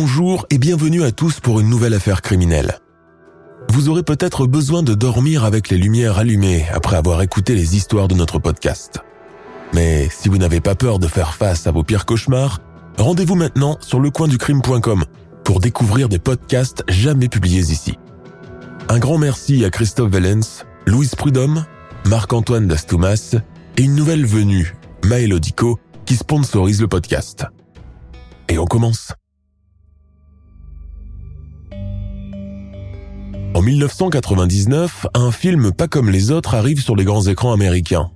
Bonjour et bienvenue à tous pour une nouvelle affaire criminelle. Vous aurez peut-être besoin de dormir avec les lumières allumées après avoir écouté les histoires de notre podcast. Mais si vous n'avez pas peur de faire face à vos pires cauchemars, rendez-vous maintenant sur lecoinducrime.com pour découvrir des podcasts jamais publiés ici. Un grand merci à Christophe Vellens, Louise Prudhomme, Marc-Antoine Dastoumas et une nouvelle venue, Maëlodico, qui sponsorise le podcast. Et on commence. En 1999, un film pas comme les autres arrive sur les grands écrans américains,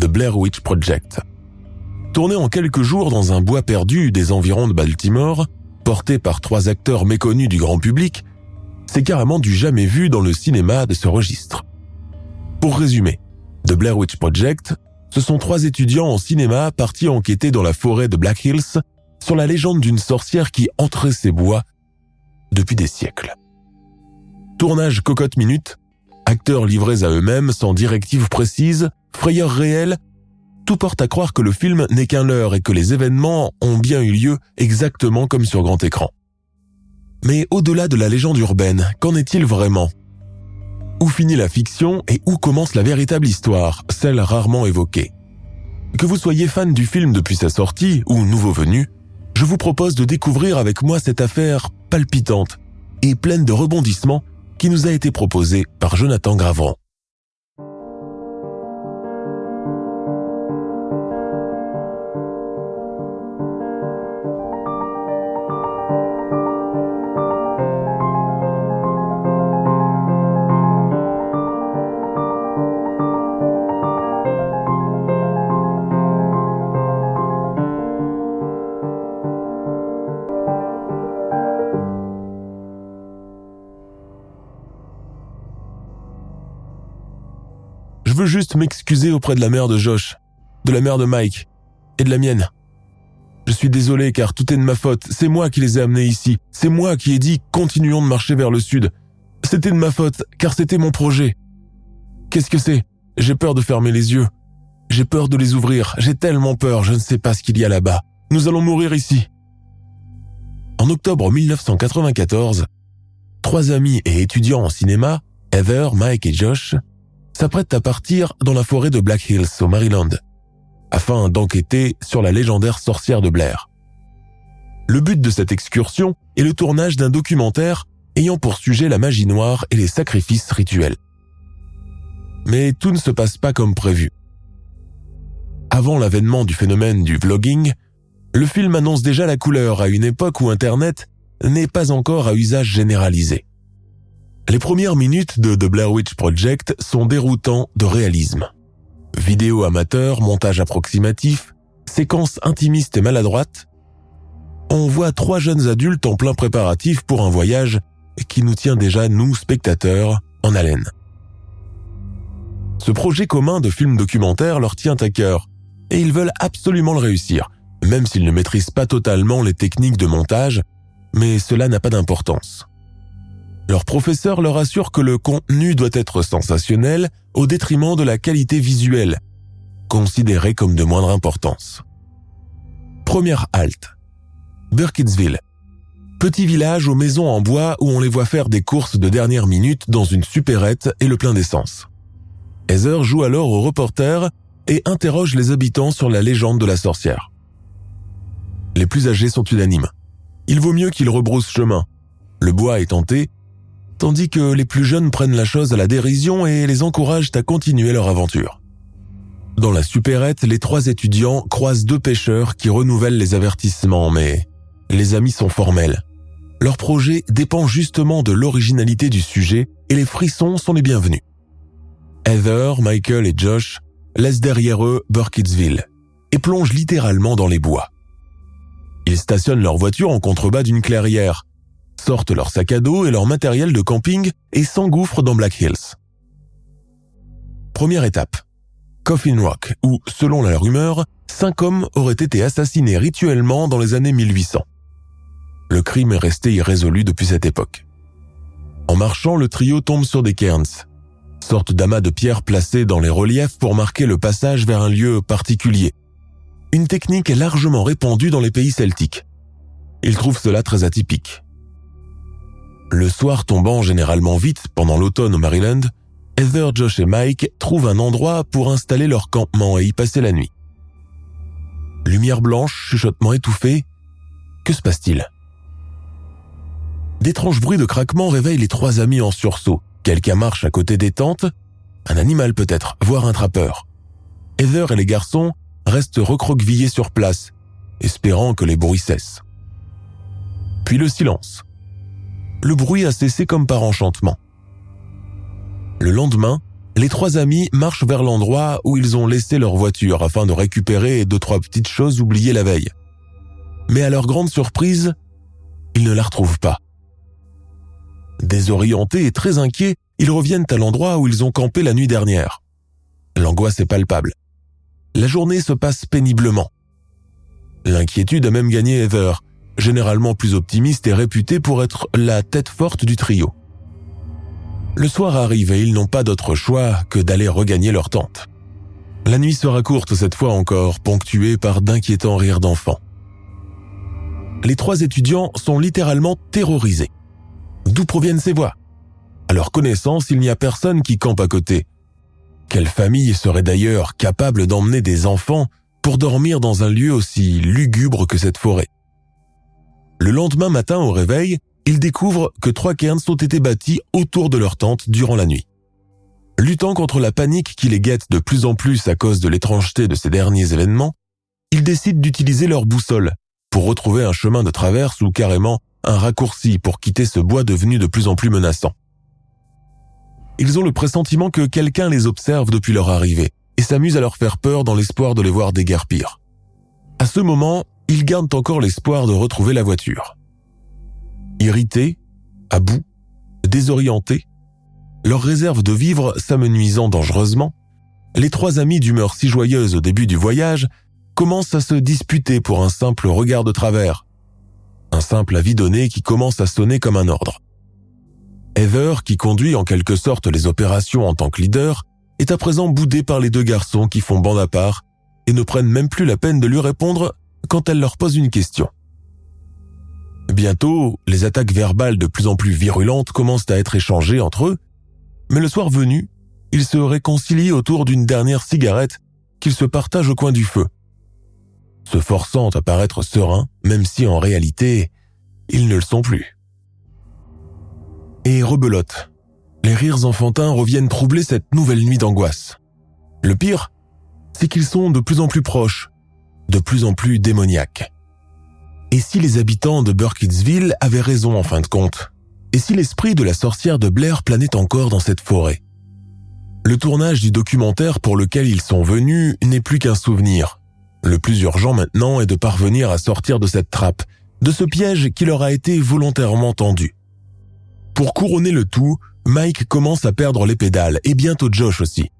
The Blair Witch Project. Tourné en quelques jours dans un bois perdu des environs de Baltimore, porté par trois acteurs méconnus du grand public, c'est carrément du jamais vu dans le cinéma de ce registre. Pour résumer, The Blair Witch Project, ce sont trois étudiants en cinéma partis enquêter dans la forêt de Black Hills sur la légende d'une sorcière qui entrait ces bois depuis des siècles. Tournage cocotte minute, acteurs livrés à eux-mêmes sans directive précise, frayeur réelle, tout porte à croire que le film n'est qu'un leurre et que les événements ont bien eu lieu exactement comme sur grand écran. Mais au-delà de la légende urbaine, qu'en est-il vraiment? Où finit la fiction et où commence la véritable histoire, celle rarement évoquée? Que vous soyez fan du film depuis sa sortie ou nouveau venu, je vous propose de découvrir avec moi cette affaire palpitante et pleine de rebondissements qui nous a été proposé par Jonathan Gravron. Juste m'excuser auprès de la mère de Josh, de la mère de Mike et de la mienne. Je suis désolé car tout est de ma faute. C'est moi qui les ai amenés ici. C'est moi qui ai dit continuons de marcher vers le sud. C'était de ma faute car c'était mon projet. Qu'est-ce que c'est? J'ai peur de fermer les yeux. J'ai peur de les ouvrir. J'ai tellement peur, je ne sais pas ce qu'il y a là-bas. Nous allons mourir ici. En octobre 1994, trois amis et étudiants en cinéma, Heather, Mike et Josh, s'apprête à partir dans la forêt de Black Hills au Maryland, afin d'enquêter sur la légendaire sorcière de Blair. Le but de cette excursion est le tournage d'un documentaire ayant pour sujet la magie noire et les sacrifices rituels. Mais tout ne se passe pas comme prévu. Avant l'avènement du phénomène du vlogging, le film annonce déjà la couleur à une époque où Internet n'est pas encore à usage généralisé. Les premières minutes de The Blair Witch Project sont déroutants de réalisme. Vidéo amateur, montage approximatif, séquences intimistes et maladroites. On voit trois jeunes adultes en plein préparatif pour un voyage qui nous tient déjà, nous, spectateurs, en haleine. Ce projet commun de film documentaire leur tient à cœur et ils veulent absolument le réussir, même s'ils ne maîtrisent pas totalement les techniques de montage, mais cela n'a pas d'importance. Leur professeur leur assure que le contenu doit être sensationnel au détriment de la qualité visuelle, considérée comme de moindre importance. Première halte. Burkittsville. Petit village aux maisons en bois où on les voit faire des courses de dernière minute dans une supérette et le plein d'essence. Heather joue alors au reporter et interroge les habitants sur la légende de la sorcière. Les plus âgés sont unanimes. Il vaut mieux qu'ils rebroussent chemin. Le bois est tenté tandis que les plus jeunes prennent la chose à la dérision et les encouragent à continuer leur aventure. Dans la supérette, les trois étudiants croisent deux pêcheurs qui renouvellent les avertissements, mais les amis sont formels. leur projet dépend justement de l'originalité du sujet et les frissons sont les bienvenus. Heather, Michael et Josh laissent derrière eux Burkittsville et plongent littéralement dans les bois. Ils stationnent leur voiture en contrebas d'une clairière, sortent leur sac à dos et leur matériel de camping et s'engouffrent dans Black Hills. Première étape. Coffin Rock, où, selon la rumeur, cinq hommes auraient été assassinés rituellement dans les années 1800. Le crime est resté irrésolu depuis cette époque. En marchant, le trio tombe sur des cairns, sorte d'amas de pierres placées dans les reliefs pour marquer le passage vers un lieu particulier. Une technique largement répandue dans les pays celtiques. Ils trouvent cela très atypique. Le soir tombant généralement vite pendant l'automne au Maryland, Heather, Josh et Mike trouvent un endroit pour installer leur campement et y passer la nuit. Lumière blanche, chuchotement étouffé, que se passe-t-il? D'étranges bruits de craquement réveillent les trois amis en sursaut. Quelqu'un marche à côté des tentes, un animal peut-être, voire un trappeur. Heather et les garçons restent recroquevillés sur place, espérant que les bruits cessent. Puis le silence. Le bruit a cessé comme par enchantement. Le lendemain, les trois amis marchent vers l'endroit où ils ont laissé leur voiture afin de récupérer deux trois petites choses oubliées la veille. Mais à leur grande surprise, ils ne la retrouvent pas. Désorientés et très inquiets, ils reviennent à l'endroit où ils ont campé la nuit dernière. L'angoisse est palpable. La journée se passe péniblement. L'inquiétude a même gagné Heather, généralement plus optimiste et réputée pour être la tête forte du trio. Le soir arrive et ils n'ont pas d'autre choix que d'aller regagner leur tente. La nuit sera courte cette fois encore, ponctuée par d'inquiétants rires d'enfants. Les trois étudiants sont littéralement terrorisés. D'où proviennent ces voix? À leur connaissance, il n'y a personne qui campe à côté. Quelle famille serait d'ailleurs capable d'emmener des enfants pour dormir dans un lieu aussi lugubre que cette forêt? Le lendemain matin au réveil, ils découvrent que trois cairns ont été bâtis autour de leur tente durant la nuit. Luttant contre la panique qui les guette de plus en plus à cause de l'étrangeté de ces derniers événements, ils décident d'utiliser leur boussole pour retrouver un chemin de traverse ou carrément un raccourci pour quitter ce bois devenu de plus en plus menaçant. Ils ont le pressentiment que quelqu'un les observe depuis leur arrivée et s'amuse à leur faire peur dans l'espoir de les voir déguerpir. À ce moment, ils gardent encore l'espoir de retrouver la voiture. Irrités, à bout, désorientés, leur réserve de vivre s'amenuisant dangereusement, les trois amis d'humeur si joyeuse au début du voyage commencent à se disputer pour un simple regard de travers, un simple avis donné qui commence à sonner comme un ordre. Heather, qui conduit en quelque sorte les opérations en tant que leader, est à présent boudée par les deux garçons qui font bande à part et ne prennent même plus la peine de lui répondre quand elle leur pose une question. Bientôt, les attaques verbales de plus en plus virulentes commencent à être échangées entre eux, mais le soir venu, ils se réconcilient autour d'une dernière cigarette qu'ils se partagent au coin du feu, se forçant à paraître sereins, même si en réalité, ils ne le sont plus. Et rebelote, les rires enfantins reviennent troubler cette nouvelle nuit d'angoisse. Le pire, c'est qu'ils sont de plus en plus proches, de plus en plus démoniaques. Et si les habitants de Burkittsville avaient raison en fin de compte? Et si l'esprit de la sorcière de Blair planait encore dans cette forêt? Le tournage du documentaire pour lequel ils sont venus n'est plus qu'un souvenir. Le plus urgent maintenant est de parvenir à sortir de cette trappe, de ce piège qui leur a été volontairement tendu. Pour couronner le tout, Mike commence à perdre les pédales et bientôt Josh aussi.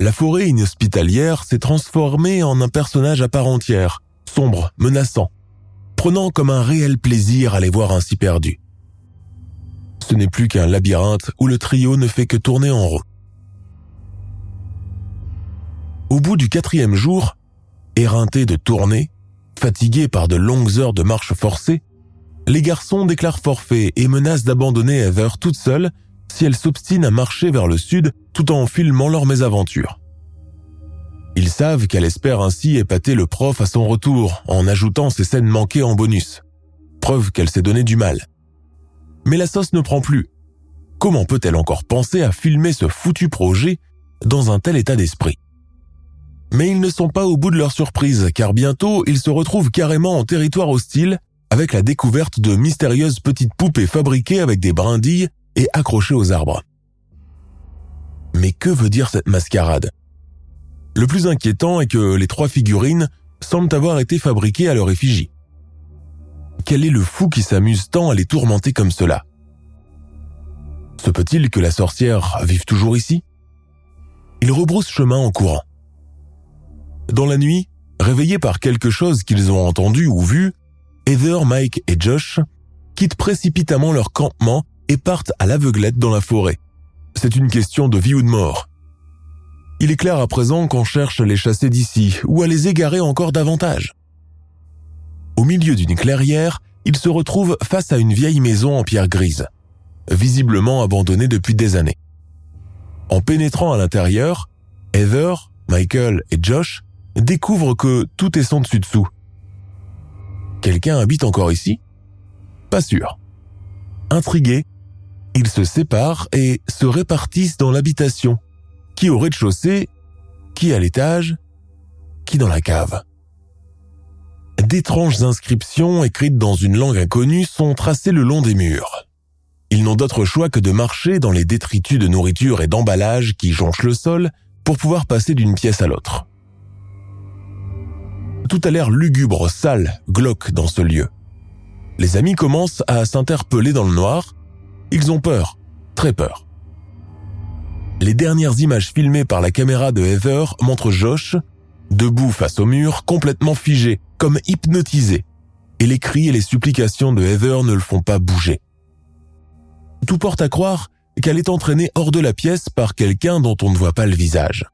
La forêt inhospitalière s'est transformée en un personnage à part entière, sombre, menaçant, prenant comme un réel plaisir à les voir ainsi perdus. Ce n'est plus qu'un labyrinthe où le trio ne fait que tourner en rond. Au bout du quatrième jour, éreintés de tourner, fatigués par de longues heures de marche forcée, les garçons déclarent forfait et menacent d'abandonner Heather toute seule si elle s'obstine à marcher vers le sud tout en filmant leur mésaventure. Ils savent qu'elle espère ainsi épater le prof à son retour en ajoutant ses scènes manquées en bonus. Preuve qu'elle s'est donné du mal. Mais la sauce ne prend plus. Comment peut-elle encore penser à filmer ce foutu projet dans un tel état d'esprit? Mais ils ne sont pas au bout de leur surprise car bientôt ils se retrouvent carrément en territoire hostile avec la découverte de mystérieuses petites poupées fabriquées avec des brindilles et accrochées aux arbres. Mais que veut dire cette mascarade? Le plus inquiétant est que les trois figurines semblent avoir été fabriquées à leur effigie. Quel est le fou qui s'amuse tant à les tourmenter comme cela? Se peut-il que la sorcière vive toujours ici? Ils rebroussent chemin en courant. Dans la nuit, réveillés par quelque chose qu'ils ont entendu ou vu, Heather, Mike et Josh quittent précipitamment leur campement et partent à l'aveuglette dans la forêt. C'est une question de vie ou de mort. Il est clair à présent qu'on cherche à les chasser d'ici ou à les égarer encore davantage. Au milieu d'une clairière, ils se retrouvent face à une vieille maison en pierre grise, visiblement abandonnée depuis des années. En pénétrant à l'intérieur, Heather, Michael et Josh découvrent que tout est sans dessus-dessous. Quelqu'un habite encore ici? Pas sûr. Intrigués, ils se séparent et se répartissent dans l'habitation, qui au rez-de-chaussée, qui à l'étage, qui dans la cave. D'étranges inscriptions écrites dans une langue inconnue sont tracées le long des murs. Ils n'ont d'autre choix que de marcher dans les détritus de nourriture et d'emballage qui jonchent le sol pour pouvoir passer d'une pièce à l'autre. Tout a l'air lugubre, sale, glauque dans ce lieu. Les amis commencent à s'interpeller dans le noir. Ils ont peur, très peur. Les dernières images filmées par la caméra de Heather montrent Josh, debout face au mur, complètement figé, comme hypnotisé, et les cris et les supplications de Heather ne le font pas bouger. Tout porte à croire qu'elle est entraînée hors de la pièce par quelqu'un dont on ne voit pas le visage.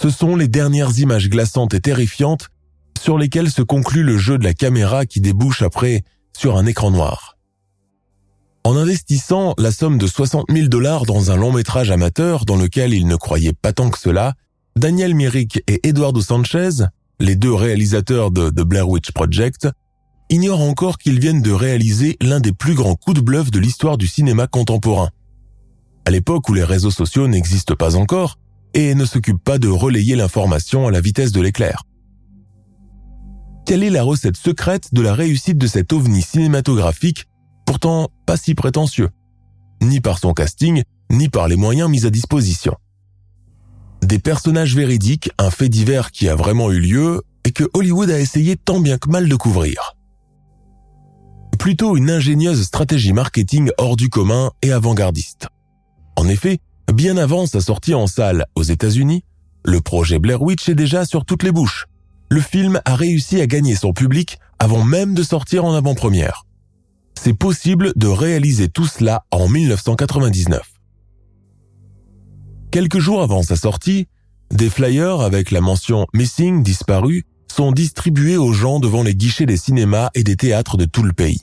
Ce sont les dernières images glaçantes et terrifiantes sur lesquelles se conclut le jeu de la caméra qui débouche après sur un écran noir. En investissant la somme de 60 000 dollars dans un long métrage amateur dans lequel il ne croyait pas tant que cela, Daniel Myrick et Eduardo Sanchez, les deux réalisateurs de The Blair Witch Project, ignorent encore qu'ils viennent de réaliser l'un des plus grands coups de bluff de l'histoire du cinéma contemporain. À l'époque où les réseaux sociaux n'existent pas encore et ne s'occupent pas de relayer l'information à la vitesse de l'éclair. Quelle est la recette secrète de la réussite de cet ovni cinématographique, pourtant pas si prétentieux, ni par son casting, ni par les moyens mis à disposition des personnages véridiques, un fait divers qui a vraiment eu lieu et que Hollywood a essayé tant bien que mal de couvrir. Plutôt une ingénieuse stratégie marketing hors du commun et avant-gardiste. En effet, bien avant sa sortie en salle aux États-Unis, le projet Blair Witch est déjà sur toutes les bouches. Le film a réussi à gagner son public avant même de sortir en avant-première. C'est possible de réaliser tout cela en 1999. Quelques jours avant sa sortie, des flyers avec la mention Missing disparu sont distribués aux gens devant les guichets des cinémas et des théâtres de tout le pays.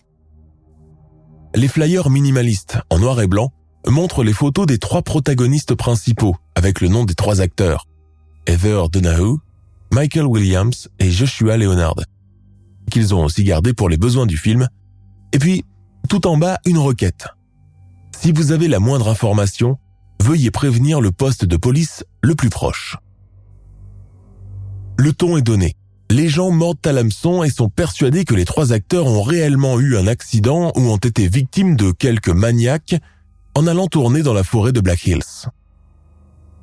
Les flyers minimalistes, en noir et blanc, montrent les photos des trois protagonistes principaux avec le nom des trois acteurs, Heather Donahue, Michael Williams et Joshua Leonard, qu'ils ont aussi gardé pour les besoins du film, et puis tout en bas une requête. Si vous avez la moindre information, veuillez prévenir le poste de police le plus proche. Le ton est donné. Les gens mordent à l'hameçon et sont persuadés que les trois acteurs ont réellement eu un accident ou ont été victimes de quelques maniaques en allant tourner dans la forêt de Black Hills.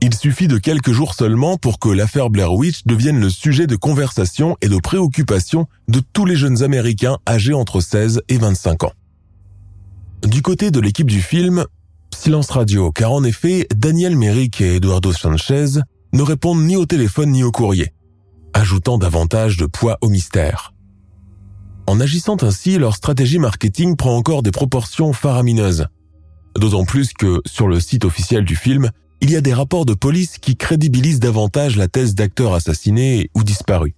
Il suffit de quelques jours seulement pour que l'affaire Blair Witch devienne le sujet de conversation et de préoccupation de tous les jeunes Américains âgés entre 16 et 25 ans. Du côté de l'équipe du film, Silence radio, car en effet, Daniel Merrick et Eduardo Sanchez ne répondent ni au téléphone ni au courrier, ajoutant davantage de poids au mystère. En agissant ainsi, leur stratégie marketing prend encore des proportions faramineuses. D'autant plus que, sur le site officiel du film, il y a des rapports de police qui crédibilisent davantage la thèse d'acteurs assassinés ou disparus.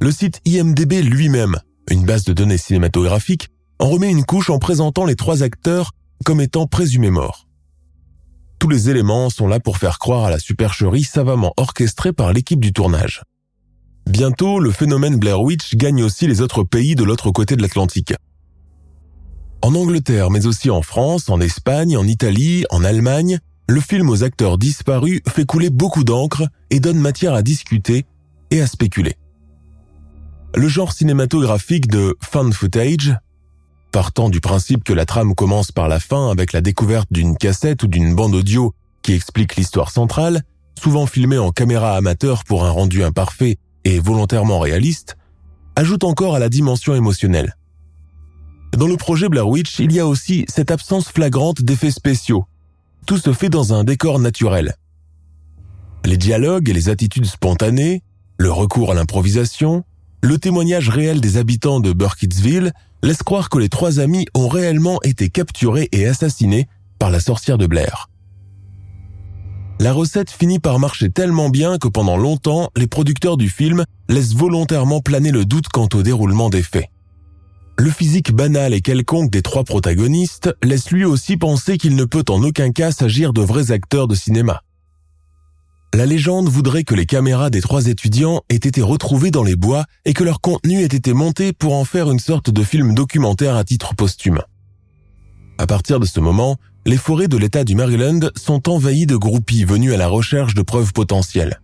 Le site IMDB lui-même, une base de données cinématographiques, en remet une couche en présentant les trois acteurs comme étant présumé mort. Tous les éléments sont là pour faire croire à la supercherie savamment orchestrée par l'équipe du tournage. Bientôt, le phénomène Blair Witch gagne aussi les autres pays de l'autre côté de l'Atlantique. En Angleterre, mais aussi en France, en Espagne, en Italie, en Allemagne, le film aux acteurs disparus fait couler beaucoup d'encre et donne matière à discuter et à spéculer. le genre cinématographique de fan footage, partant du principe que la trame commence par la fin avec la découverte d'une cassette ou d'une bande audio qui explique l'histoire centrale, souvent filmée en caméra amateur pour un rendu imparfait et volontairement réaliste, ajoute encore à la dimension émotionnelle. Dans le projet Blair Witch, il y a aussi cette absence flagrante d'effets spéciaux. Tout se fait dans un décor naturel. Les dialogues et les attitudes spontanées, le recours à l'improvisation, le témoignage réel des habitants de Burkittsville laisse croire que les trois amis ont réellement été capturés et assassinés par la sorcière de Blair. La recette finit par marcher tellement bien que pendant longtemps, les producteurs du film laissent volontairement planer le doute quant au déroulement des faits. Le physique banal et quelconque des trois protagonistes laisse lui aussi penser qu'il ne peut en aucun cas s'agir de vrais acteurs de cinéma. La légende voudrait que les caméras des trois étudiants aient été retrouvées dans les bois et que leur contenu ait été monté pour en faire une sorte de film documentaire à titre posthume. À partir de ce moment, les forêts de l'État du Maryland sont envahies de groupies venus à la recherche de preuves potentielles.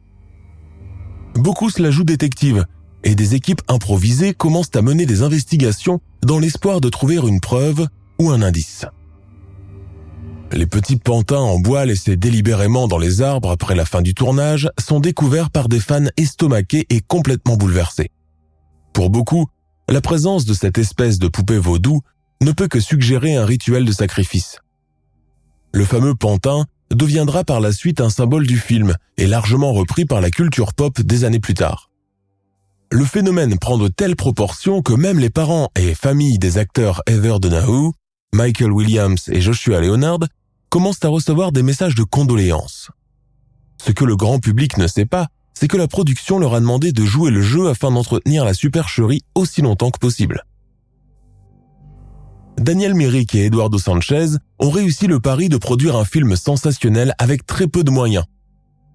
Beaucoup se la jouent détective, et des équipes improvisées commencent à mener des investigations dans l'espoir de trouver une preuve ou un indice. Les petits pantins en bois laissés délibérément dans les arbres après la fin du tournage sont découverts par des fans estomaqués et complètement bouleversés. Pour beaucoup, la présence de cette espèce de poupée vaudou ne peut que suggérer un rituel de sacrifice. Le fameux pantin deviendra par la suite un symbole du film et largement repris par la culture pop des années plus tard. Le phénomène prend de telles proportions que même les parents et familles des acteurs Heather Donahue, Michael Williams et Joshua Leonard commencent à recevoir des messages de condoléances. Ce que le grand public ne sait pas, c'est que la production leur a demandé de jouer le jeu afin d'entretenir la supercherie aussi longtemps que possible. Daniel Myrick et Eduardo Sanchez ont réussi le pari de produire un film sensationnel avec très peu de moyens.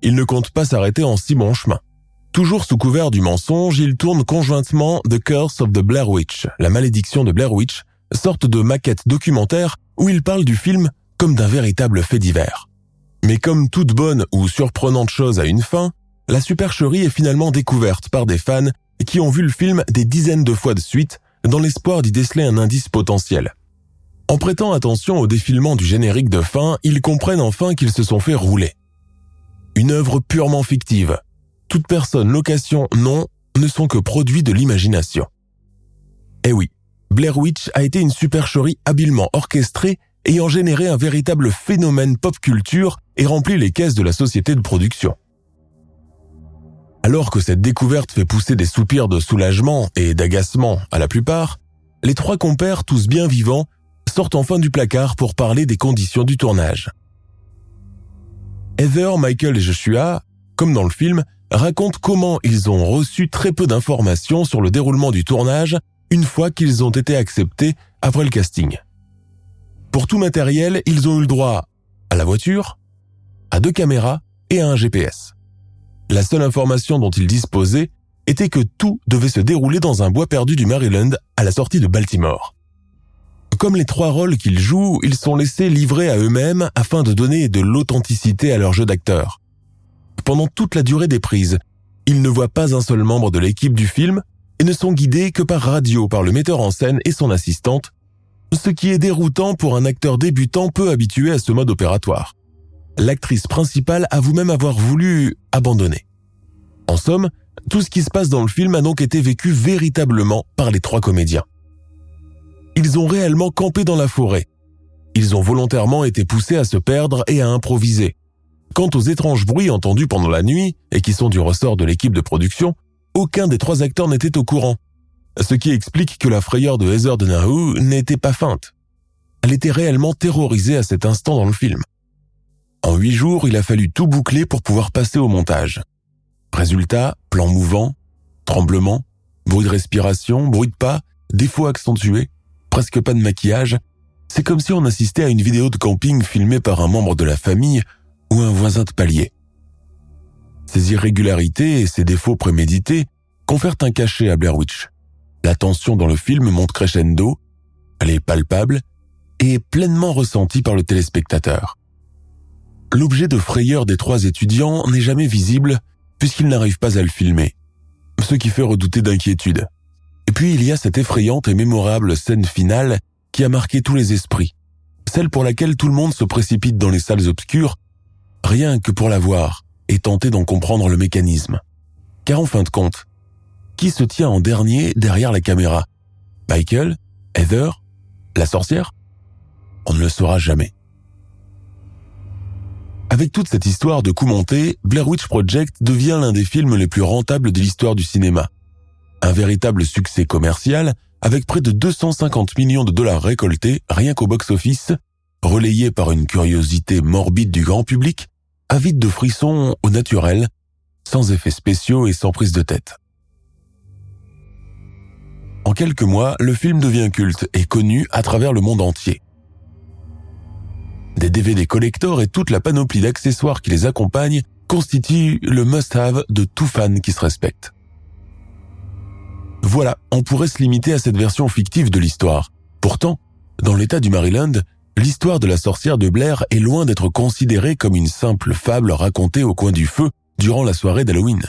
Ils ne comptent pas s'arrêter en si bon chemin. Toujours sous couvert du mensonge, ils tournent conjointement The Curse of the Blair Witch, la malédiction de Blair Witch, sorte de maquette documentaire où ils parlent du film comme d'un véritable fait divers. Mais comme toute bonne ou surprenante chose a une fin, la supercherie est finalement découverte par des fans qui ont vu le film des dizaines de fois de suite dans l'espoir d'y déceler un indice potentiel. En prêtant attention au défilement du générique de fin, ils comprennent enfin qu'ils se sont fait rouler. Une œuvre purement fictive. Toute personne, location, non, ne sont que produits de l'imagination. Eh oui, Blair Witch a été une supercherie habilement orchestrée ayant généré un véritable phénomène pop culture et rempli les caisses de la société de production. Alors que cette découverte fait pousser des soupirs de soulagement et d'agacement à la plupart, les trois compères, tous bien vivants, sortent enfin du placard pour parler des conditions du tournage. Heather, Michael et Joshua, comme dans le film, racontent comment ils ont reçu très peu d'informations sur le déroulement du tournage une fois qu'ils ont été acceptés après le casting. Pour tout matériel, ils ont eu le droit à la voiture, à deux caméras et à un GPS. La seule information dont ils disposaient était que tout devait se dérouler dans un bois perdu du Maryland à la sortie de Baltimore. Comme les trois rôles qu'ils jouent, ils sont laissés livrer à eux-mêmes afin de donner de l'authenticité à leur jeu d'acteur. Pendant toute la durée des prises, ils ne voient pas un seul membre de l'équipe du film et ne sont guidés que par radio par le metteur en scène et son assistante, ce qui est déroutant pour un acteur débutant peu habitué à ce mode opératoire l'actrice principale a vous-même avoir voulu abandonner. En somme, tout ce qui se passe dans le film a donc été vécu véritablement par les trois comédiens. Ils ont réellement campé dans la forêt. Ils ont volontairement été poussés à se perdre et à improviser. Quant aux étranges bruits entendus pendant la nuit, et qui sont du ressort de l'équipe de production, aucun des trois acteurs n'était au courant. Ce qui explique que la frayeur de Heather Donahue n'était pas feinte. Elle était réellement terrorisée à cet instant dans le film. En huit jours, il a fallu tout boucler pour pouvoir passer au montage. Résultat, plan mouvant, tremblement, bruit de respiration, bruit de pas, défaut accentué, presque pas de maquillage. C'est comme si on assistait à une vidéo de camping filmée par un membre de la famille ou un voisin de palier. Ces irrégularités et ces défauts prémédités confèrent un cachet à Blair Witch. La tension dans le film monte crescendo, elle est palpable et pleinement ressentie par le téléspectateur. L'objet de frayeur des trois étudiants n'est jamais visible puisqu'ils n'arrivent pas à le filmer, ce qui fait redouter d'inquiétude, Et puis il y a cette effrayante et mémorable scène finale qui a marqué tous les esprits, celle pour laquelle tout le monde se précipite dans les salles obscures, rien que pour la voir et tenter d'en comprendre le mécanisme. Car en fin de compte, qui se tient en dernier derrière la caméra? Michael Heather La sorcière? On ne le saura jamais. Avec toute cette histoire de coup monté, Blair Witch Project devient l'un des films les plus rentables de l'histoire du cinéma. Un véritable succès commercial avec près de 250 millions de dollars récoltés rien qu'au box-office, relayé par une curiosité morbide du grand public, avide de frissons au naturel, sans effets spéciaux et sans prise de tête. En quelques mois, le film devient culte et connu à travers le monde entier. Des DVD collector et toute la panoplie d'accessoires qui les accompagnent constituent le must-have de tout fan qui se respecte. Voilà, on pourrait se limiter à cette version fictive de l'histoire. Pourtant, dans l'état du Maryland, l'histoire de la sorcière de Blair est loin d'être considérée comme une simple fable racontée au coin du feu durant la soirée d'Halloween.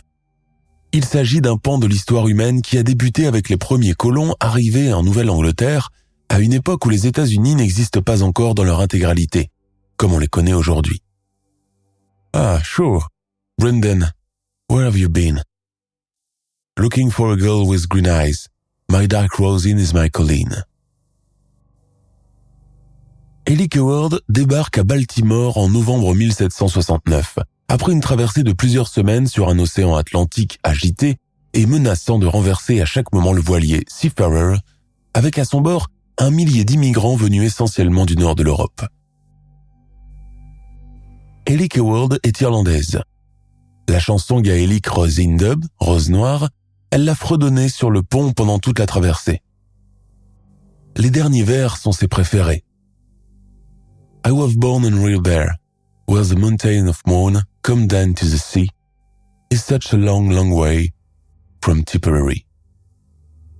Il s'agit d'un pan de l'histoire humaine qui a débuté avec les premiers colons arrivés en Nouvelle-Angleterre à une époque où les États-Unis n'existent pas encore dans leur intégralité comme on les connaît aujourd'hui. Ah, sure. Brendan, where have you been? Looking for a girl with green eyes. My dark Rosin is my Colleen. Ellie Coward débarque à Baltimore en novembre 1769, après une traversée de plusieurs semaines sur un océan Atlantique agité et menaçant de renverser à chaque moment le voilier Seafarer, avec à son bord un millier d'immigrants venus essentiellement du nord de l'Europe. Ellie Keward est irlandaise. La chanson gaélique Rose in Dub, Rose Noire, elle l'a fredonnée sur le pont pendant toute la traversée. Les derniers vers sont ses préférés. I was born in real Bear, where the mountain of moon come down to the sea. Is such a long, long way from Tipperary.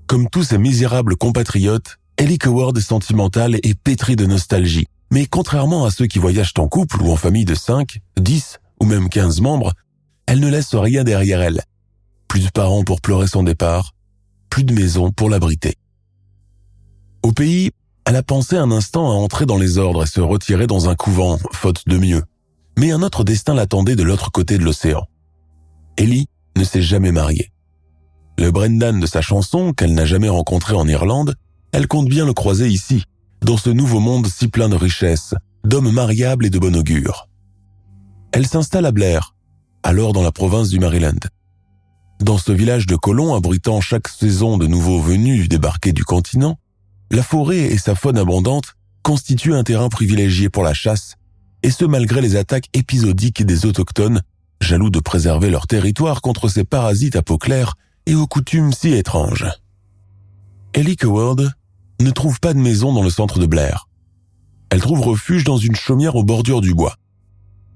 Comme tous ses misérables compatriotes, Ellie Coward est sentimentale et pétrie de nostalgie. Mais contrairement à ceux qui voyagent en couple ou en famille de 5, 10 ou même 15 membres, elle ne laisse rien derrière elle. Plus de parents pour pleurer son départ, plus de maison pour l'abriter. Au pays, elle a pensé un instant à entrer dans les ordres et se retirer dans un couvent, faute de mieux. Mais un autre destin l'attendait de l'autre côté de l'océan. Ellie ne s'est jamais mariée. Le Brendan de sa chanson, qu'elle n'a jamais rencontré en Irlande, elle compte bien le croiser ici, dans ce nouveau monde si plein de richesses, d'hommes mariables et de bon augure. Elle s'installe à Blair, alors dans la province du Maryland. Dans ce village de colons abritant chaque saison de nouveaux venus débarqués du continent, la forêt et sa faune abondante constituent un terrain privilégié pour la chasse, et ce malgré les attaques épisodiques des autochtones, jaloux de préserver leur territoire contre ces parasites à peau claire et aux coutumes si étranges. Ellie Coward ne trouve pas de maison dans le centre de Blair. Elle trouve refuge dans une chaumière aux bordures du bois.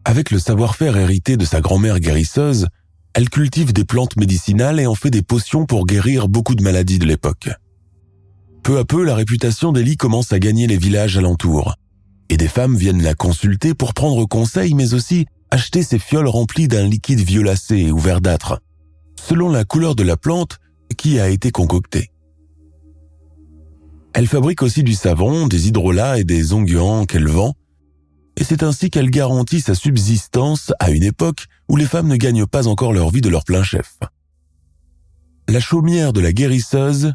Avec le savoir-faire hérité de sa grand-mère guérisseuse, elle cultive des plantes médicinales et en fait des potions pour guérir beaucoup de maladies de l'époque. Peu à peu, la réputation d'Ellie commence à gagner les villages alentours, et des femmes viennent la consulter pour prendre conseil mais aussi acheter ses fioles remplies d'un liquide violacé ou verdâtre, selon la couleur de la plante qui a été concoctée. Elle fabrique aussi du savon, des hydrolats et des onguents qu'elle vend, et c'est ainsi qu'elle garantit sa subsistance à une époque où les femmes ne gagnent pas encore leur vie de leur plein chef. La chaumière de la guérisseuse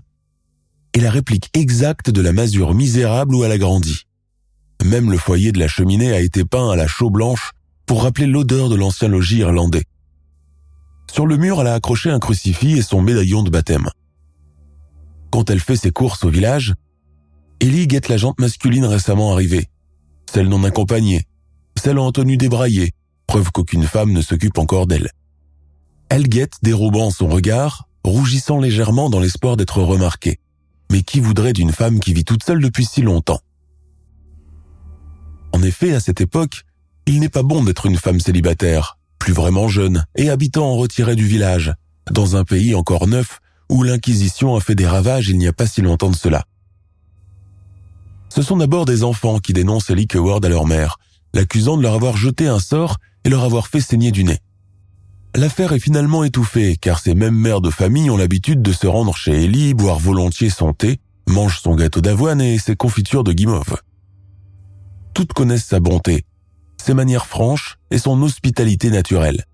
est la réplique exacte de la masure misérable où elle a grandi. Même le foyer de la cheminée a été peint à la chaux blanche pour rappeler l'odeur de l'ancien logis irlandais. Sur le mur, elle a accroché un crucifix et son médaillon de baptême. Quand elle fait ses courses au village, Ellie guette la jante masculine récemment arrivée, celle non accompagnée, celle en tenue débraillée, preuve qu'aucune femme ne s'occupe encore d'elle. Elle guette dérobant son regard, rougissant légèrement dans l'espoir d'être remarquée. Mais qui voudrait d'une femme qui vit toute seule depuis si longtemps? En effet, à cette époque, il n'est pas bon d'être une femme célibataire, plus vraiment jeune et habitant en retiré du village, dans un pays encore neuf où l'Inquisition a fait des ravages il n'y a pas si longtemps de cela. Ce sont d'abord des enfants qui dénoncent Ellie Coward à leur mère, l'accusant de leur avoir jeté un sort et leur avoir fait saigner du nez. L'affaire est finalement étouffée car ces mêmes mères de famille ont l'habitude de se rendre chez Ellie, boire volontiers son thé, mangent son gâteau d'avoine et ses confitures de guimauve. Toutes connaissent sa bonté, ses manières franches et son hospitalité naturelle.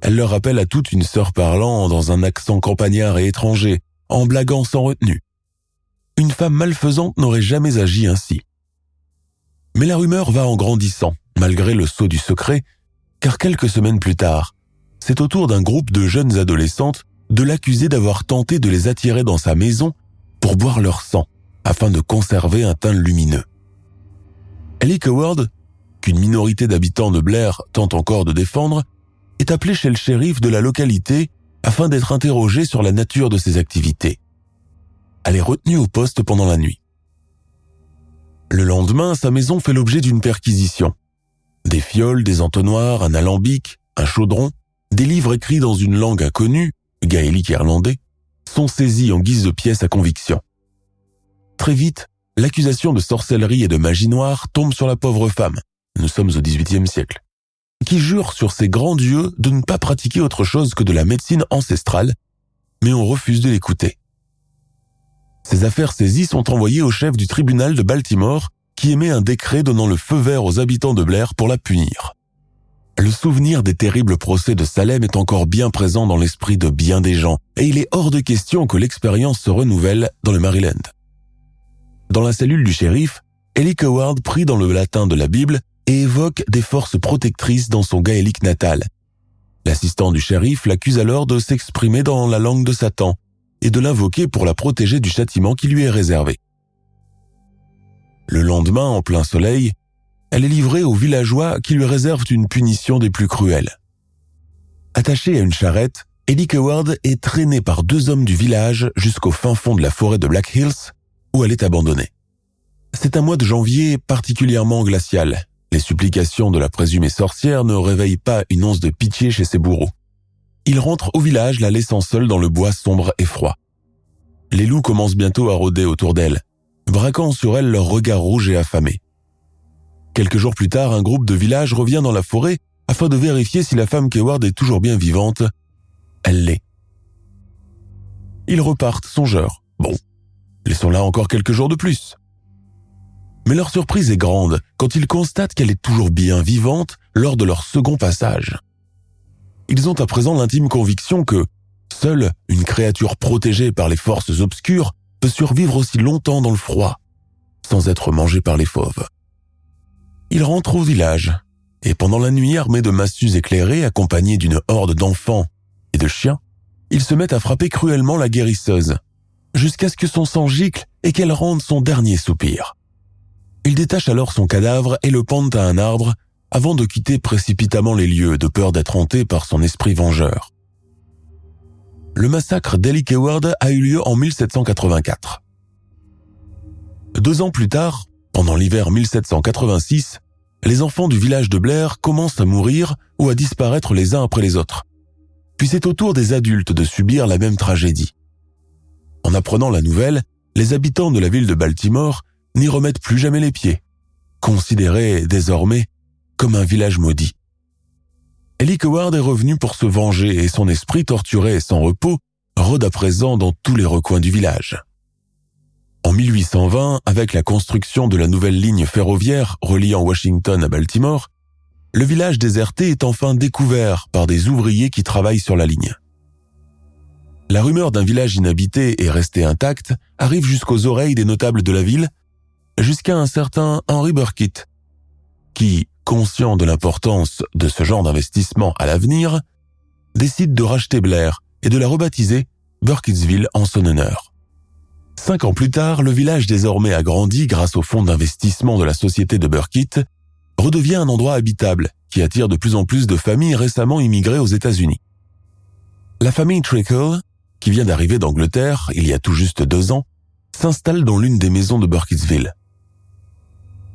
Elle leur rappelle à toutes une sœur parlant dans un accent campagnard et étranger, en blaguant sans retenue. Une femme malfaisante n'aurait jamais agi ainsi. Mais la rumeur va en grandissant, malgré le saut du secret, car quelques semaines plus tard, c'est au tour d'un groupe de jeunes adolescentes de l'accuser d'avoir tenté de les attirer dans sa maison pour boire leur sang, afin de conserver un teint lumineux. Ellie Coward, qu'une minorité d'habitants de Blair tente encore de défendre, est appelée chez le shérif de la localité afin d'être interrogée sur la nature de ses activités. Elle est retenue au poste pendant la nuit. Le lendemain, sa maison fait l'objet d'une perquisition. Des fioles, des entonnoirs, un alambic, un chaudron, des livres écrits dans une langue inconnue, gaélique irlandais, sont saisis en guise de pièces à conviction. Très vite, l'accusation de sorcellerie et de magie noire tombe sur la pauvre femme, nous sommes au XVIIIe siècle, qui jure sur ses grands dieux de ne pas pratiquer autre chose que de la médecine ancestrale, mais on refuse de l'écouter. Ces affaires saisies sont envoyées au chef du tribunal de Baltimore qui émet un décret donnant le feu vert aux habitants de Blair pour la punir. Le souvenir des terribles procès de Salem est encore bien présent dans l'esprit de bien des gens et il est hors de question que l'expérience se renouvelle dans le Maryland. Dans la cellule du shérif, Ellie Coward prie dans le latin de la Bible et évoque des forces protectrices dans son gaélique natal. L'assistant du shérif l'accuse alors de s'exprimer dans la langue de Satan et de l'invoquer pour la protéger du châtiment qui lui est réservé. Le lendemain, en plein soleil, elle est livrée aux villageois qui lui réservent une punition des plus cruelles. Attachée à une charrette, Eddie Coward est traînée par deux hommes du village jusqu'au fin fond de la forêt de Black Hills, où elle est abandonnée. C'est un mois de janvier particulièrement glacial. Les supplications de la présumée sorcière ne réveillent pas une once de pitié chez ses bourreaux. Il rentre au village, la laissant seule dans le bois sombre et froid. Les loups commencent bientôt à rôder autour d'elle, braquant sur elle leur regard rouge et affamé. Quelques jours plus tard, un groupe de village revient dans la forêt afin de vérifier si la femme Keward est toujours bien vivante. Elle l'est. Ils repartent songeurs. Bon, laissons-la encore quelques jours de plus. Mais leur surprise est grande quand ils constatent qu'elle est toujours bien vivante lors de leur second passage ils ont à présent l'intime conviction que seule une créature protégée par les forces obscures peut survivre aussi longtemps dans le froid, sans être mangée par les fauves. Ils rentrent au village, et pendant la nuit armés de massues éclairées, accompagnés d'une horde d'enfants et de chiens, ils se mettent à frapper cruellement la guérisseuse, jusqu'à ce que son sang gicle et qu'elle rende son dernier soupir. Ils détachent alors son cadavre et le pendent à un arbre avant de quitter précipitamment les lieux de peur d'être hanté par son esprit vengeur. Le massacre d'Ellie Keward a eu lieu en 1784. Deux ans plus tard, pendant l'hiver 1786, les enfants du village de Blair commencent à mourir ou à disparaître les uns après les autres. Puis c'est au tour des adultes de subir la même tragédie. En apprenant la nouvelle, les habitants de la ville de Baltimore n'y remettent plus jamais les pieds, considérés désormais comme un village maudit. Ellie Coward est revenue pour se venger et son esprit torturé et sans repos rôde à présent dans tous les recoins du village. En 1820, avec la construction de la nouvelle ligne ferroviaire reliant Washington à Baltimore, le village déserté est enfin découvert par des ouvriers qui travaillent sur la ligne. La rumeur d'un village inhabité et resté intact arrive jusqu'aux oreilles des notables de la ville, jusqu'à un certain Henry Burkitt, qui, conscient de l'importance de ce genre d'investissement à l'avenir, décide de racheter Blair et de la rebaptiser Burkittsville en son honneur. Cinq ans plus tard, le village désormais agrandi grâce au fonds d'investissement de la société de Burkitt redevient un endroit habitable qui attire de plus en plus de familles récemment immigrées aux États-Unis. La famille Trickle, qui vient d'arriver d'Angleterre il y a tout juste deux ans, s'installe dans l'une des maisons de Burkittsville.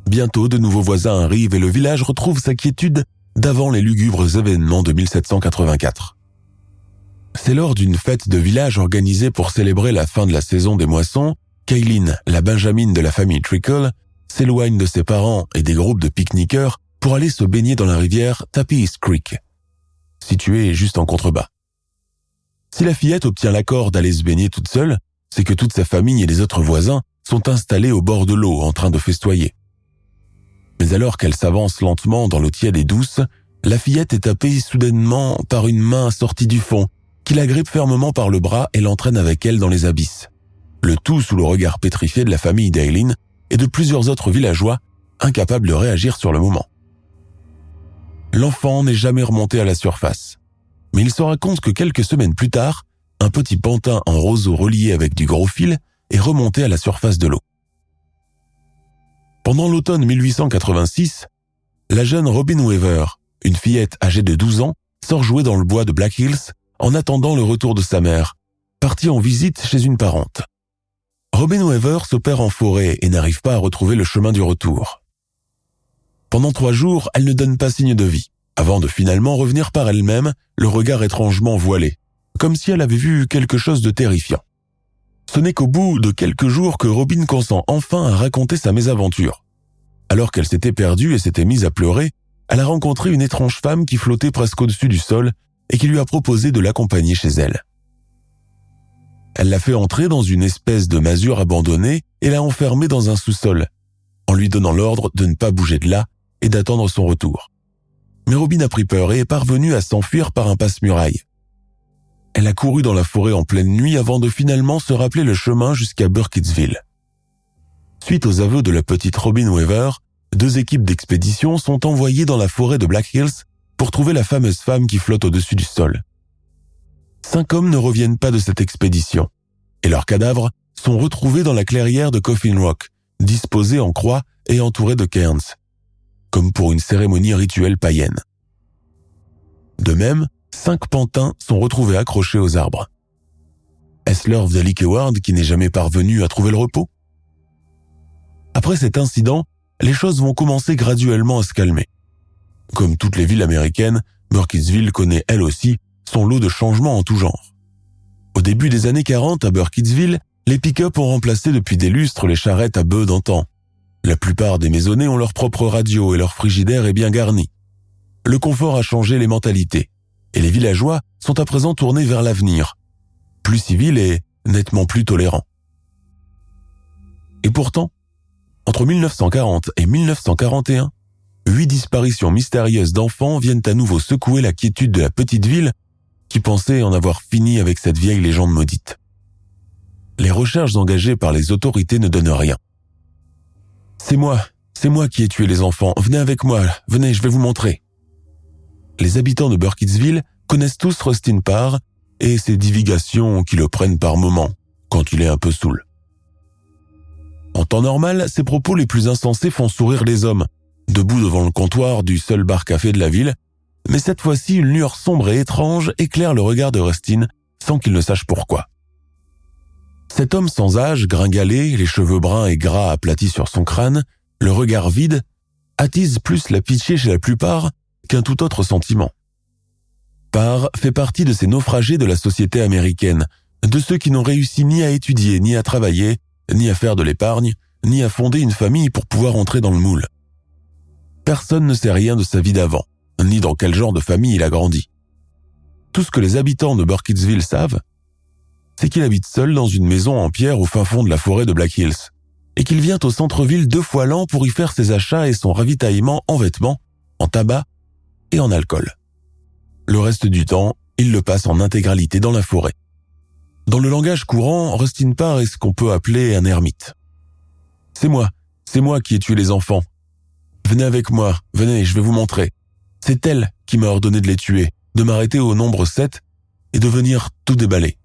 Bientôt, de nouveaux voisins arrivent et le village retrouve sa quiétude d'avant les lugubres événements de 1784. C'est lors d'une fête de village organisée pour célébrer la fin de la saison des moissons qu'Aileen, la benjamine de la famille Trickle, s'éloigne de ses parents et des groupes de pique-niqueurs pour aller se baigner dans la rivière Tappies Creek. situé juste en contrebas. Si la fillette obtient l'accord d'aller se baigner toute seule, c'est que toute sa famille et les autres voisins sont installés au bord de l'eau en train de festoyer. Mais alors qu'elle s'avance lentement dans l'eau tiède et douce, la fillette est tapée soudainement par une main sortie du fond, qui la grippe fermement par le bras et l'entraîne avec elle dans les abysses. Le tout sous le regard pétrifié de la famille d'Aileen et de plusieurs autres villageois, incapables de réagir sur le moment. L'enfant n'est jamais remonté à la surface, mais il se raconte que quelques semaines plus tard, un petit pantin en roseau relié avec du gros fil est remonté à la surface de l'eau. Pendant l'automne 1886, la jeune Robin Weaver, une fillette âgée de 12 ans, sort jouer dans le bois de Black Hills en attendant le retour de sa mère, partie en visite chez une parente. Robin Weaver s'opère en forêt et n'arrive pas à retrouver le chemin du retour. Pendant trois jours, elle ne donne pas signe de vie, avant de finalement revenir par elle-même, le regard étrangement voilé, comme si elle avait vu quelque chose de terrifiant. Ce n'est qu'au bout de quelques jours que Robin consent enfin à raconter sa mésaventure. Alors qu'elle s'était perdue et s'était mise à pleurer, elle a rencontré une étrange femme qui flottait presque au-dessus du sol et qui lui a proposé de l'accompagner chez elle. Elle l'a fait entrer dans une espèce de masure abandonnée et l'a enfermée dans un sous-sol, en lui donnant l'ordre de ne pas bouger de là et d'attendre son retour. Mais Robin a pris peur et est parvenue à s'enfuir par un passe-muraille. Elle a couru dans la forêt en pleine nuit avant de finalement se rappeler le chemin jusqu'à Burkittsville. Suite aux aveux de la petite Robin Weaver, deux équipes d'expédition sont envoyées dans la forêt de Black Hills pour trouver la fameuse femme qui flotte au-dessus du sol. Cinq hommes ne reviennent pas de cette expédition, et leurs cadavres sont retrouvés dans la clairière de Coffin Rock, disposés en croix et entourés de cairns, comme pour une cérémonie rituelle païenne. De même, cinq pantins sont retrouvés accrochés aux arbres. Est-ce l'œuvre de qui n'est jamais parvenu à trouver le repos? Après cet incident, les choses vont commencer graduellement à se calmer. Comme toutes les villes américaines, Burkittsville connaît elle aussi son lot de changements en tout genre. Au début des années 40 à Burkittsville, les pick-up ont remplacé depuis des lustres les charrettes à bœufs d'antan. La plupart des maisonnées ont leur propre radio et leur frigidaire est bien garni. Le confort a changé les mentalités, et les villageois sont à présent tournés vers l'avenir, plus civils et nettement plus tolérants. Et pourtant, entre 1940 et 1941, huit disparitions mystérieuses d'enfants viennent à nouveau secouer la quiétude de la petite ville qui pensait en avoir fini avec cette vieille légende maudite. Les recherches engagées par les autorités ne donnent rien. C'est moi, c'est moi qui ai tué les enfants, venez avec moi, venez, je vais vous montrer. Les habitants de Burkittsville connaissent tous Rustin Parr et ses divagations qui le prennent par moments, quand il est un peu saoul. En temps normal, ses propos les plus insensés font sourire les hommes, debout devant le comptoir du seul bar-café de la ville, mais cette fois-ci une lueur sombre et étrange éclaire le regard de Rustin sans qu'il ne sache pourquoi. Cet homme sans âge, gringalé, les cheveux bruns et gras aplatis sur son crâne, le regard vide, attise plus la pitié chez la plupart qu'un tout autre sentiment. Parr fait partie de ces naufragés de la société américaine, de ceux qui n'ont réussi ni à étudier, ni à travailler, ni à faire de l'épargne, ni à fonder une famille pour pouvoir entrer dans le moule. Personne ne sait rien de sa vie d'avant, ni dans quel genre de famille il a grandi. Tout ce que les habitants de Burkittsville savent, c'est qu'il habite seul dans une maison en pierre au fin fond de la forêt de Black Hills, et qu'il vient au centre-ville deux fois l'an pour y faire ses achats et son ravitaillement en vêtements, en tabac et en alcool. Le reste du temps, il le passe en intégralité dans la forêt. Dans le langage courant, Rustin Parr est ce qu'on peut appeler un ermite. C'est moi, c'est moi qui ai tué les enfants. Venez avec moi, venez, je vais vous montrer. C'est elle qui m'a ordonné de les tuer, de m'arrêter au nombre 7 et de venir tout déballer.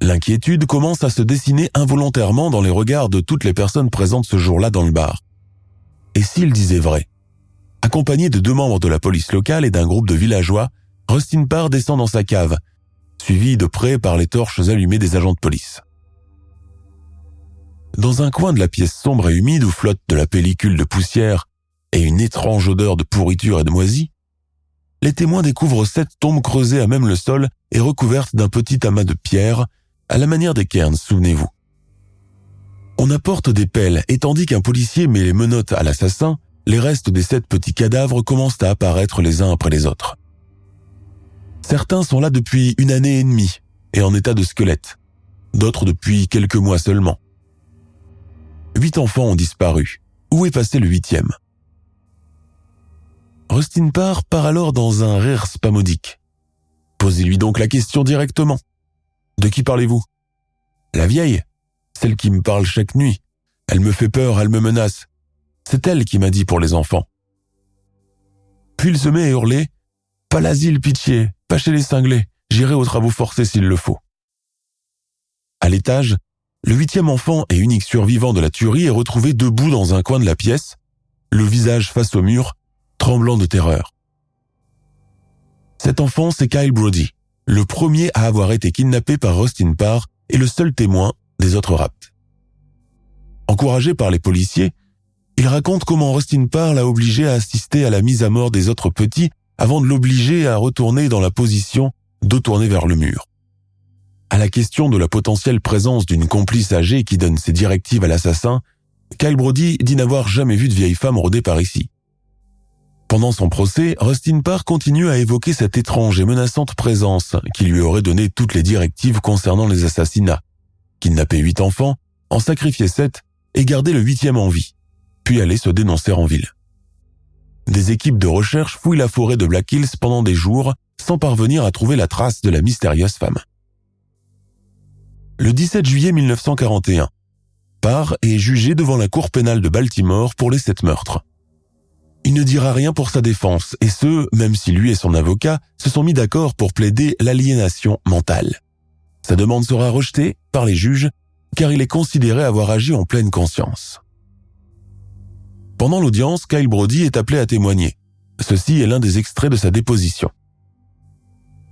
L'inquiétude commence à se dessiner involontairement dans les regards de toutes les personnes présentes ce jour-là dans le bar. Et s'il disait vrai Accompagné de deux membres de la police locale et d'un groupe de villageois, Rustin Parr descend dans sa cave, suivi de près par les torches allumées des agents de police. Dans un coin de la pièce sombre et humide où flotte de la pellicule de poussière et une étrange odeur de pourriture et de moisie, les témoins découvrent sept tombes creusées à même le sol et recouvertes d'un petit amas de pierres, à la manière des cairns, souvenez-vous. On apporte des pelles et tandis qu'un policier met les menottes à l'assassin, les restes des sept petits cadavres commencent à apparaître les uns après les autres. Certains sont là depuis une année et demie et en état de squelette, d'autres depuis quelques mois seulement. Huit enfants ont disparu. Où est passé le huitième? Rustin Parr part alors dans un rire spamodique. Posez-lui donc la question directement. De qui parlez-vous? La vieille, celle qui me parle chaque nuit. Elle me fait peur, elle me menace. C'est elle qui m'a dit pour les enfants. Puis il se met à hurler Pas l'asile, pitié, pas chez les cinglés, j'irai aux travaux forcés s'il le faut. À l'étage, le huitième enfant et unique survivant de la tuerie est retrouvé debout dans un coin de la pièce, le visage face au mur, tremblant de terreur. Cet enfant, c'est Kyle Brody, le premier à avoir été kidnappé par Rustin Parr et le seul témoin des autres rapts. Encouragé par les policiers, il raconte comment Rustin Parr l'a obligé à assister à la mise à mort des autres petits avant de l'obliger à retourner dans la position dos tourné vers le mur. À la question de la potentielle présence d'une complice âgée qui donne ses directives à l'assassin, Kyle Brody dit n'avoir jamais vu de vieille femme rôder par ici. Pendant son procès, Rustin Parr continue à évoquer cette étrange et menaçante présence qui lui aurait donné toutes les directives concernant les assassinats, kidnapper huit enfants, en sacrifier sept et garder le huitième en vie, puis aller se dénoncer en ville. Des équipes de recherche fouillent la forêt de Black Hills pendant des jours sans parvenir à trouver la trace de la mystérieuse femme le 17 juillet 1941. Parr est jugé devant la cour pénale de Baltimore pour les sept meurtres. Il ne dira rien pour sa défense, et ce, même si lui et son avocat se sont mis d'accord pour plaider l'aliénation mentale. Sa demande sera rejetée par les juges, car il est considéré avoir agi en pleine conscience. Pendant l'audience, Kyle Brody est appelé à témoigner. Ceci est l'un des extraits de sa déposition.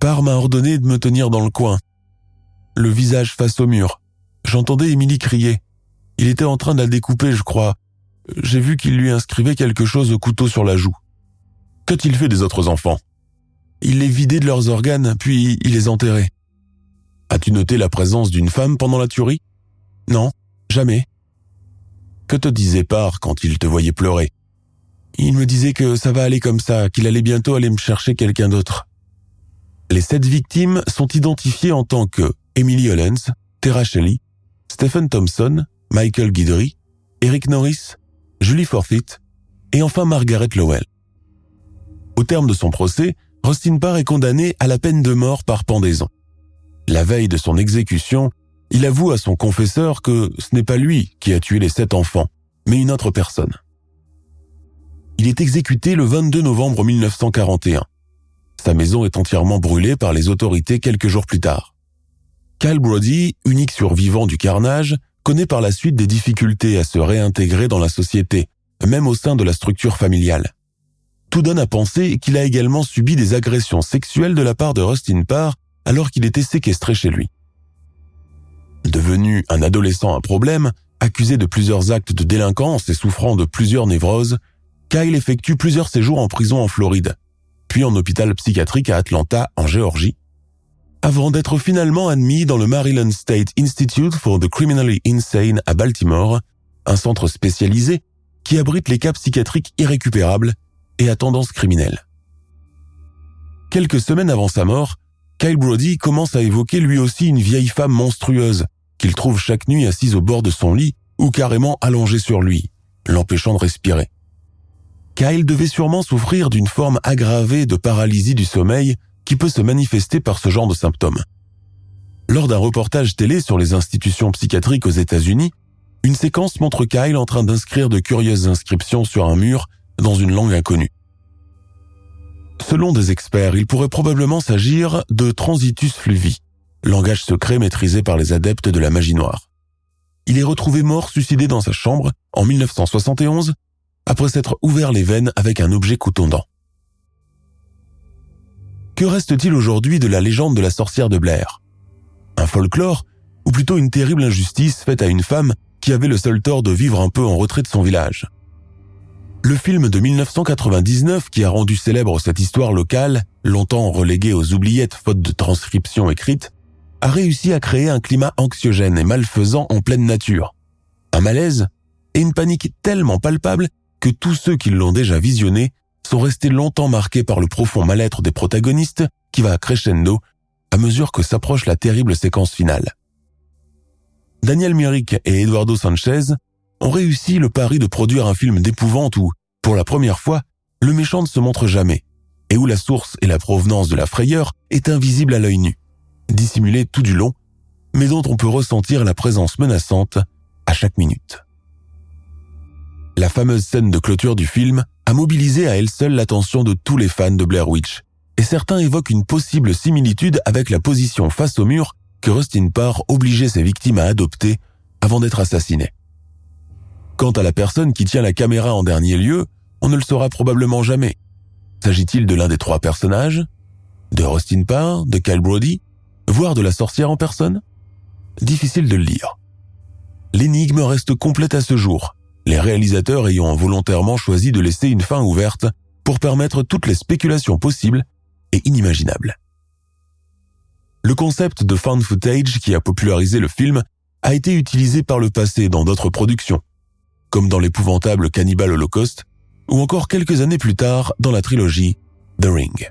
Parr m'a ordonné de me tenir dans le coin, le visage face au mur. J'entendais Émilie crier. Il était en train de la découper, je crois. J'ai vu qu'il lui inscrivait quelque chose au couteau sur la joue. Qu'a-t-il fait des autres enfants? Il les vidait de leurs organes, puis il les enterrait. As-tu noté la présence d'une femme pendant la tuerie? Non, jamais. Que te disait Parr quand il te voyait pleurer? Il me disait que ça va aller comme ça, qu'il allait bientôt aller me chercher quelqu'un d'autre. Les sept victimes sont identifiées en tant que Emily Hollens, Tara Shelley, Stephen Thompson, Michael Guidry, Eric Norris, Julie Forfeit et enfin Margaret Lowell. Au terme de son procès, Rustin Parr est condamné à la peine de mort par pendaison. La veille de son exécution, il avoue à son confesseur que ce n'est pas lui qui a tué les sept enfants, mais une autre personne. Il est exécuté le 22 novembre 1941. Sa maison est entièrement brûlée par les autorités quelques jours plus tard. Cal Brody, unique survivant du carnage, connaît par la suite des difficultés à se réintégrer dans la société, même au sein de la structure familiale. Tout donne à penser qu'il a également subi des agressions sexuelles de la part de Rustin Parr alors qu'il était séquestré chez lui. Devenu un adolescent à problème, accusé de plusieurs actes de délinquance et souffrant de plusieurs névroses, Kyle effectue plusieurs séjours en prison en Floride, puis en hôpital psychiatrique à Atlanta, en Géorgie, avant d'être finalement admis dans le Maryland State Institute for the Criminally Insane à Baltimore, un centre spécialisé qui abrite les cas psychiatriques irrécupérables et à tendance criminelle. Quelques semaines avant sa mort, Kyle Brody commence à évoquer lui aussi une vieille femme monstrueuse qu'il trouve chaque nuit assise au bord de son lit ou carrément allongée sur lui, l'empêchant de respirer. Kyle devait sûrement souffrir d'une forme aggravée de paralysie du sommeil qui peut se manifester par ce genre de symptômes. Lors d'un reportage télé sur les institutions psychiatriques aux États-Unis, une séquence montre Kyle en train d'inscrire de curieuses inscriptions sur un mur dans une langue inconnue. Selon des experts, il pourrait probablement s'agir de transitus fluvi, langage secret maîtrisé par les adeptes de la magie noire. Il est retrouvé mort suicidé dans sa chambre en 1971 après s'être ouvert les veines avec un objet coutondant. Que reste-t-il aujourd'hui de la légende de la sorcière de Blair? Un folklore, ou plutôt une terrible injustice faite à une femme qui avait le seul tort de vivre un peu en retrait de son village? Le film de 1999 qui a rendu célèbre cette histoire locale, longtemps reléguée aux oubliettes faute de transcription écrite, a réussi à créer un climat anxiogène et malfaisant en pleine nature. Un malaise et une panique tellement palpable que tous ceux qui l'ont déjà visionné sont restés longtemps marqués par le profond mal-être des protagonistes qui va crescendo à mesure que s'approche la terrible séquence finale. Daniel Myrick et Eduardo Sanchez ont réussi le pari de produire un film d'épouvante où, pour la première fois, le méchant ne se montre jamais, et où la source et la provenance de la frayeur est invisible à l'œil nu, dissimulée tout du long, mais dont on peut ressentir la présence menaçante à chaque minute. La fameuse scène de clôture du film a mobilisé à elle seule l'attention de tous les fans de Blair Witch, et certains évoquent une possible similitude avec la position face au mur que Rustin Parr obligeait ses victimes à adopter avant d'être assassiné. Quant à la personne qui tient la caméra en dernier lieu, on ne le saura probablement jamais. S'agit-il de l'un des trois personnages? De Rustin Parr? De Kyle Brody Voire de la sorcière en personne? Difficile de le lire. L'énigme reste complète à ce jour, les réalisateurs ayant volontairement choisi de laisser une fin ouverte pour permettre toutes les spéculations possibles et inimaginables. Le concept de found footage qui a popularisé le film a été utilisé par le passé dans d'autres productions, comme dans l'épouvantable Cannibal Holocaust, ou encore quelques années plus tard dans la trilogie The Ring.